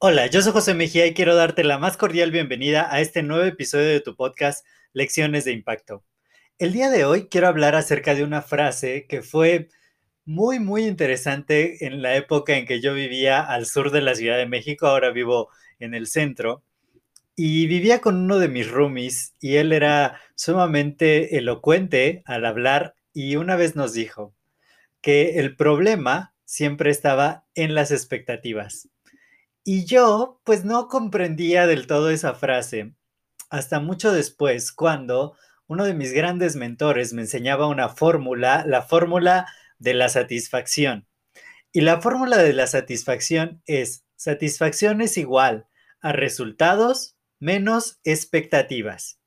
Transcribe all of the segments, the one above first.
Hola, yo soy José Mejía y quiero darte la más cordial bienvenida a este nuevo episodio de tu podcast Lecciones de Impacto. El día de hoy quiero hablar acerca de una frase que fue muy, muy interesante en la época en que yo vivía al sur de la Ciudad de México, ahora vivo en el centro, y vivía con uno de mis roomies y él era sumamente elocuente al hablar y una vez nos dijo, que el problema siempre estaba en las expectativas. Y yo, pues no comprendía del todo esa frase hasta mucho después, cuando uno de mis grandes mentores me enseñaba una fórmula, la fórmula de la satisfacción. Y la fórmula de la satisfacción es satisfacción es igual a resultados menos expectativas.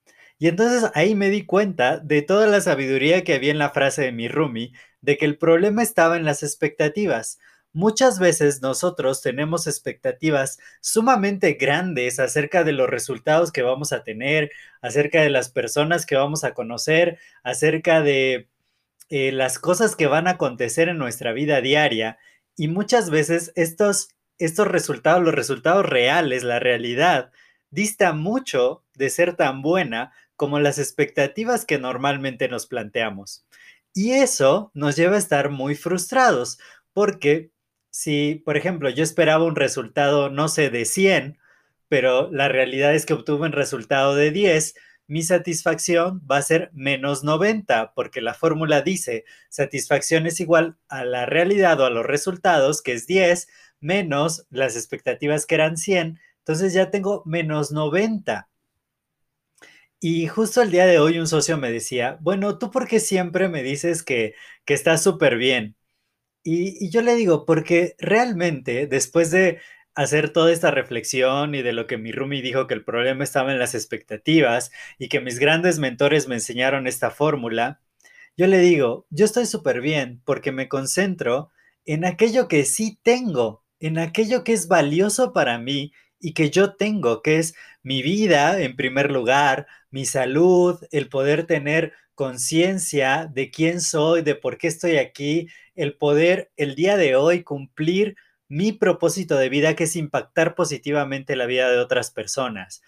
Y entonces ahí me di cuenta de toda la sabiduría que había en la frase de mi Rumi, de que el problema estaba en las expectativas. Muchas veces nosotros tenemos expectativas sumamente grandes acerca de los resultados que vamos a tener, acerca de las personas que vamos a conocer, acerca de eh, las cosas que van a acontecer en nuestra vida diaria. Y muchas veces estos, estos resultados, los resultados reales, la realidad, dista mucho de ser tan buena como las expectativas que normalmente nos planteamos. Y eso nos lleva a estar muy frustrados, porque si, por ejemplo, yo esperaba un resultado, no sé, de 100, pero la realidad es que obtuve un resultado de 10, mi satisfacción va a ser menos 90, porque la fórmula dice satisfacción es igual a la realidad o a los resultados, que es 10, menos las expectativas que eran 100, entonces ya tengo menos 90. Y justo el día de hoy un socio me decía, bueno, ¿tú por qué siempre me dices que, que estás súper bien? Y, y, yo le digo, porque realmente después de hacer toda esta reflexión y de lo que mi Rumi dijo que el problema estaba en las expectativas y que mis grandes mentores me enseñaron esta fórmula, yo le digo, yo estoy súper bien porque me concentro en aquello que sí tengo, en aquello que es valioso para mí y que yo tengo, que es mi vida en primer lugar, mi salud, el poder tener conciencia de quién soy, de por qué estoy aquí, el poder el día de hoy cumplir mi propósito de vida, que es impactar positivamente la vida de otras personas.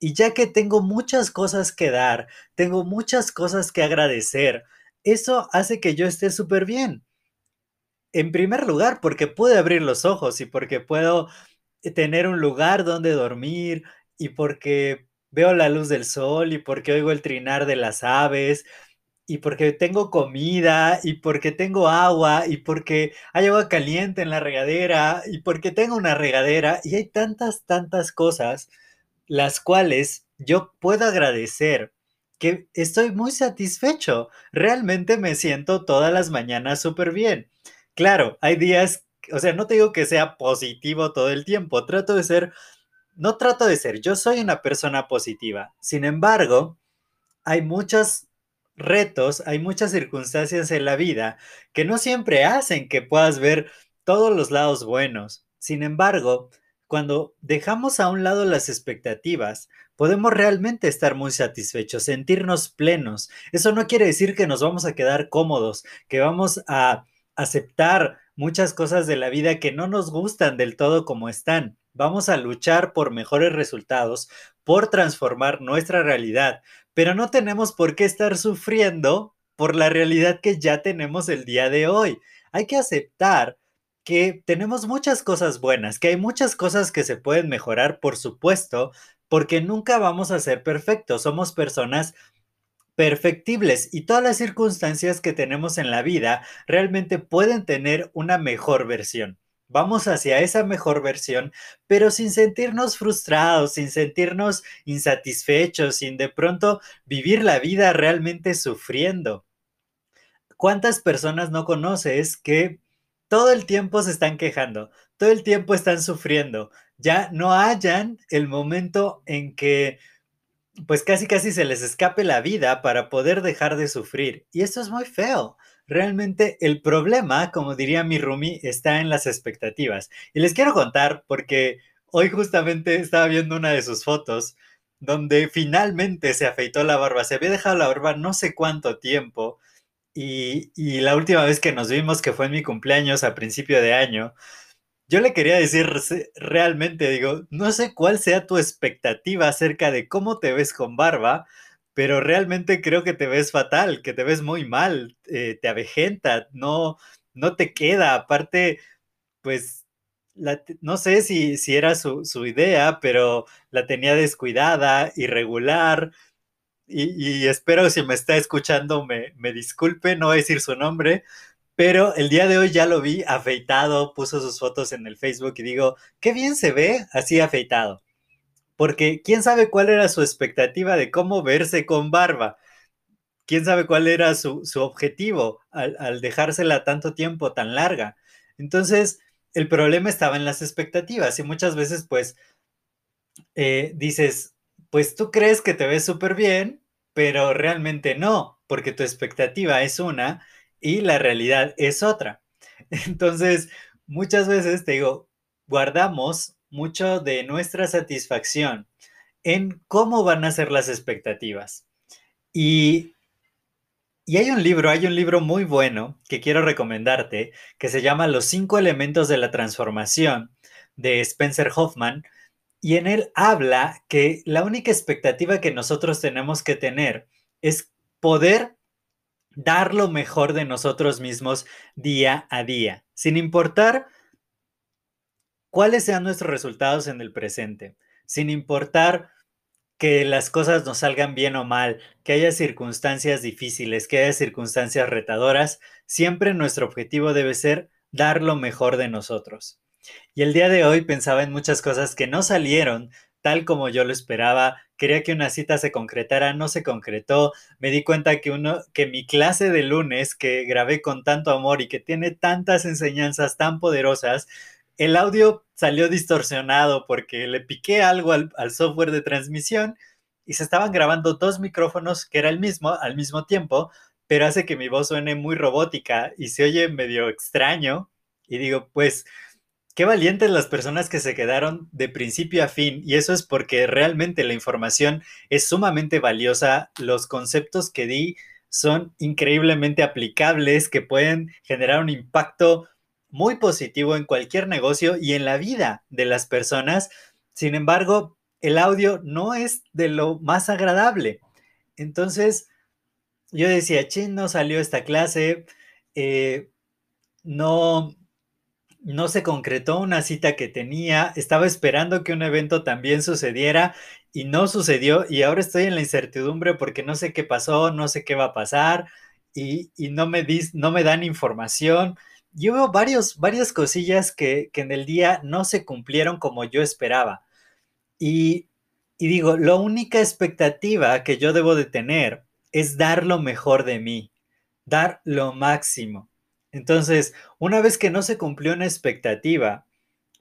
Y ya que tengo muchas cosas que dar, tengo muchas cosas que agradecer, eso hace que yo esté súper bien. En primer lugar, porque puedo abrir los ojos y porque puedo tener un lugar donde dormir y porque veo la luz del sol y porque oigo el trinar de las aves y porque tengo comida y porque tengo agua y porque hay agua caliente en la regadera y porque tengo una regadera y hay tantas, tantas cosas las cuales yo puedo agradecer que estoy muy satisfecho. Realmente me siento todas las mañanas súper bien. Claro, hay días o sea, no te digo que sea positivo todo el tiempo, trato de ser, no trato de ser, yo soy una persona positiva. Sin embargo, hay muchos retos, hay muchas circunstancias en la vida que no siempre hacen que puedas ver todos los lados buenos. Sin embargo, cuando dejamos a un lado las expectativas, podemos realmente estar muy satisfechos, sentirnos plenos. Eso no quiere decir que nos vamos a quedar cómodos, que vamos a aceptar muchas cosas de la vida que no nos gustan del todo como están. Vamos a luchar por mejores resultados, por transformar nuestra realidad, pero no tenemos por qué estar sufriendo por la realidad que ya tenemos el día de hoy. Hay que aceptar que tenemos muchas cosas buenas, que hay muchas cosas que se pueden mejorar, por supuesto, porque nunca vamos a ser perfectos. Somos personas perfectibles y todas las circunstancias que tenemos en la vida realmente pueden tener una mejor versión. Vamos hacia esa mejor versión, pero sin sentirnos frustrados, sin sentirnos insatisfechos, sin de pronto vivir la vida realmente sufriendo. ¿cuántas personas no conoces que todo el tiempo se están quejando, todo el tiempo están sufriendo, ya no hayan el momento en que pues casi casi se les escape la vida para poder dejar de sufrir. Y esto es muy feo. Realmente el problema, como diría mi Rumi, está en las expectativas. Y les quiero contar porque hoy justamente estaba viendo una de sus fotos donde finalmente se afeitó la barba. Se había dejado la barba no sé cuánto tiempo. Y, y la última vez que nos vimos, que fue en mi cumpleaños a principio de año, yo le quería decir realmente, digo, no sé cuál sea tu expectativa acerca de cómo te ves con barba, pero realmente creo que te ves fatal, que te ves muy mal, eh, te avejenta, no, no te queda. Aparte, pues, no sé si, si era su, idea, pero la tenía descuidada, irregular. Y, y, espero si me está escuchando me, me disculpe, no a decir su nombre, pero el día de hoy ya lo vi afeitado, puso sus fotos en el Facebook y digo, qué bien se ve así afeitado. Porque quién sabe cuál era su expectativa de cómo verse con barba. Quién sabe cuál era su, objetivo al, dejársela tanto tiempo tan larga. Entonces, el problema estaba en las expectativas y muchas veces pues eh, dices, pues tú crees que te ves súper bien, pero realmente no, porque tu expectativa es una y la realidad es otra. Entonces, muchas veces te digo, guardamos mucho de nuestra satisfacción en cómo van a ser las expectativas. Y, y hay un libro, hay un libro muy bueno que quiero recomendarte, que se llama Los cinco elementos de la transformación, de Spencer Hoffman, y en él habla que la única expectativa que nosotros tenemos que tener es poder dar lo mejor de nosotros mismos día a día, sin importar cuáles sean nuestros resultados en el presente, sin importar que las cosas nos salgan bien o mal, que haya circunstancias difíciles, que haya circunstancias retadoras, siempre nuestro objetivo debe ser dar lo mejor de nosotros. Y el día de hoy pensaba en muchas cosas que no salieron tal como yo lo esperaba, quería que una cita se concretara, no se concretó, me di cuenta que, uno, que mi clase de lunes que grabé con tanto amor y que tiene tantas enseñanzas tan poderosas, el audio salió distorsionado porque le piqué algo al, al software de transmisión y se estaban grabando dos micrófonos que era el mismo al mismo tiempo, pero hace que mi voz suene muy robótica y se oye medio extraño. Y digo, pues Qué valientes las personas que se quedaron de principio a fin, y eso es porque realmente la información es sumamente valiosa. Los conceptos que di son increíblemente aplicables, que pueden generar un impacto muy positivo en cualquier negocio y en la vida de las personas. Sin embargo, el audio no es de lo más agradable. Entonces, yo decía, chin, no salió esta clase, eh, no, no se concretó una cita que tenía, estaba esperando que un evento también sucediera y no sucedió y ahora estoy en la incertidumbre porque no sé qué pasó, no sé qué va a pasar y, no, me no me dan información. Yo veo varios, varias cosillas que, que, en el día no se cumplieron como yo esperaba. Y, y digo, la única expectativa que yo debo de tener es dar lo mejor de mí, dar lo máximo. Entonces, una vez que no se cumplió una expectativa,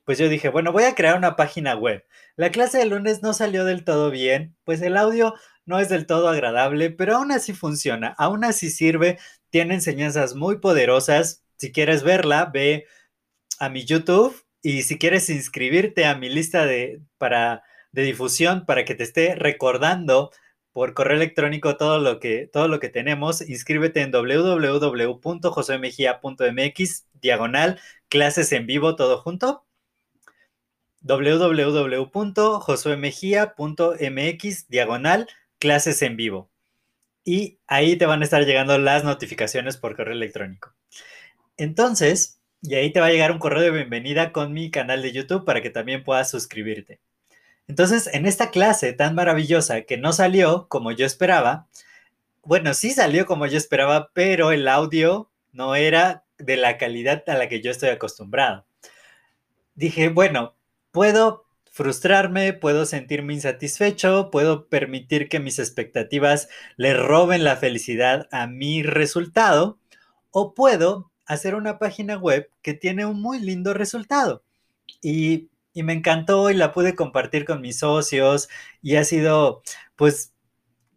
pues yo dije, bueno, voy a crear una página web. La clase de lunes no salió del todo bien, pues el audio no es del todo agradable, pero aún así funciona, aún así sirve, tiene enseñanzas muy poderosas. Si quieres verla, ve a mi YouTube y si quieres inscribirte a mi lista de, para, de difusión para que te esté recordando por correo electrónico todo lo que, todo lo que tenemos. Inscríbete en www.josemejia.mx, diagonal, clases en vivo, todo junto. www.josuemejia.mx, diagonal, clases en vivo. Y ahí te van a estar llegando las notificaciones por correo electrónico. Entonces, y ahí te va a llegar un correo de bienvenida con mi canal de YouTube para que también puedas suscribirte. Entonces, en esta clase tan maravillosa que no salió como yo esperaba, bueno, sí salió como yo esperaba, pero el audio no era de la calidad a la que yo estoy acostumbrado. Dije, bueno, puedo frustrarme, puedo sentirme insatisfecho, puedo permitir que mis expectativas le roben la felicidad a mi resultado, o puedo hacer una página web que tiene un muy lindo resultado. Y, y me encantó y la pude compartir con mis socios y ha sido pues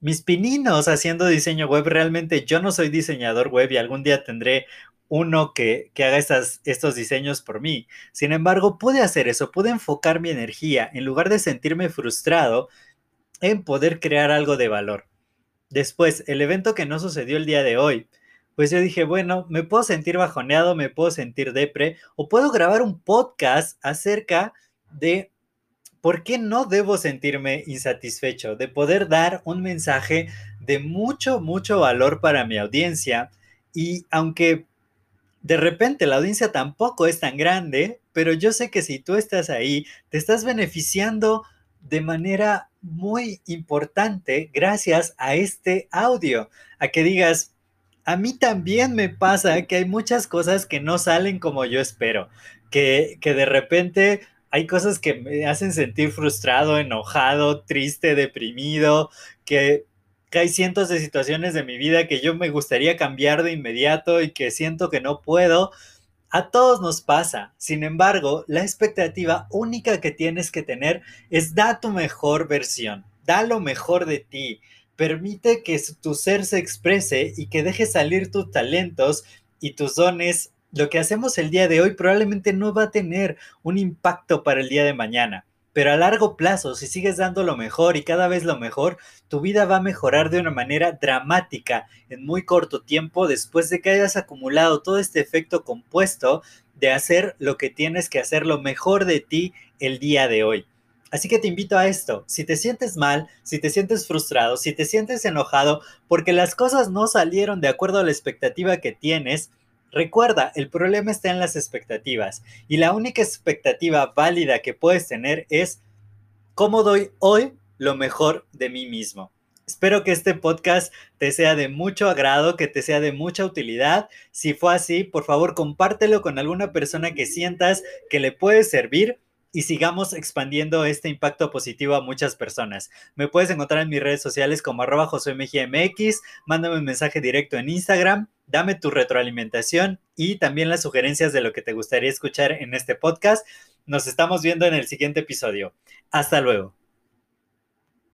mis pininos haciendo diseño web. Realmente yo no soy diseñador web y algún día tendré uno que, haga estos diseños por mí. Sin embargo, pude hacer eso, pude enfocar mi energía en lugar de sentirme frustrado en poder crear algo de valor. Después, el evento que no sucedió el día de hoy, pues yo dije, bueno, me puedo sentir bajoneado, me puedo sentir depre, o puedo grabar un podcast acerca de por qué no debo sentirme insatisfecho, de poder dar un mensaje de mucho, mucho valor para mi audiencia. Y aunque de repente la audiencia tampoco es tan grande, pero yo sé que si tú estás ahí, te estás beneficiando de manera muy importante gracias a este audio, a que digas, a mí también me pasa que hay muchas cosas que no salen como yo espero, que, que de repente hay cosas que me hacen sentir frustrado, enojado, triste, deprimido, que hay cientos de situaciones de mi vida que yo me gustaría cambiar de inmediato y que siento que no puedo. A todos nos pasa. Sin embargo, la expectativa única que tienes que tener es da tu mejor versión, da lo mejor de ti. Permite que tu ser se exprese y que deje salir tus talentos y tus dones. Lo que hacemos el día de hoy probablemente no va a tener un impacto para el día de mañana pero a largo plazo, si sigues dando lo mejor y cada vez lo mejor, tu vida va a mejorar de una manera dramática en muy corto tiempo después de que hayas acumulado todo este efecto compuesto de hacer lo que tienes que hacer lo mejor de ti el día de hoy. Así que te invito a esto, si te sientes mal, si te sientes frustrado, si te sientes enojado porque las cosas no salieron de acuerdo a la expectativa que tienes, Recuerda, el problema está en las expectativas y la única expectativa válida que puedes tener es cómo doy hoy lo mejor de mí mismo. Espero que este podcast te sea de mucho agrado, que te sea de mucha utilidad. Si fue así, por favor compártelo con alguna persona que sientas que le puede servir y sigamos expandiendo este impacto positivo a muchas personas. Me puedes encontrar en mis redes sociales como arroba MX, mándame un mensaje directo en Instagram, dame tu retroalimentación y también las sugerencias de lo que te gustaría escuchar en este podcast. Nos estamos viendo en el siguiente episodio. Hasta luego.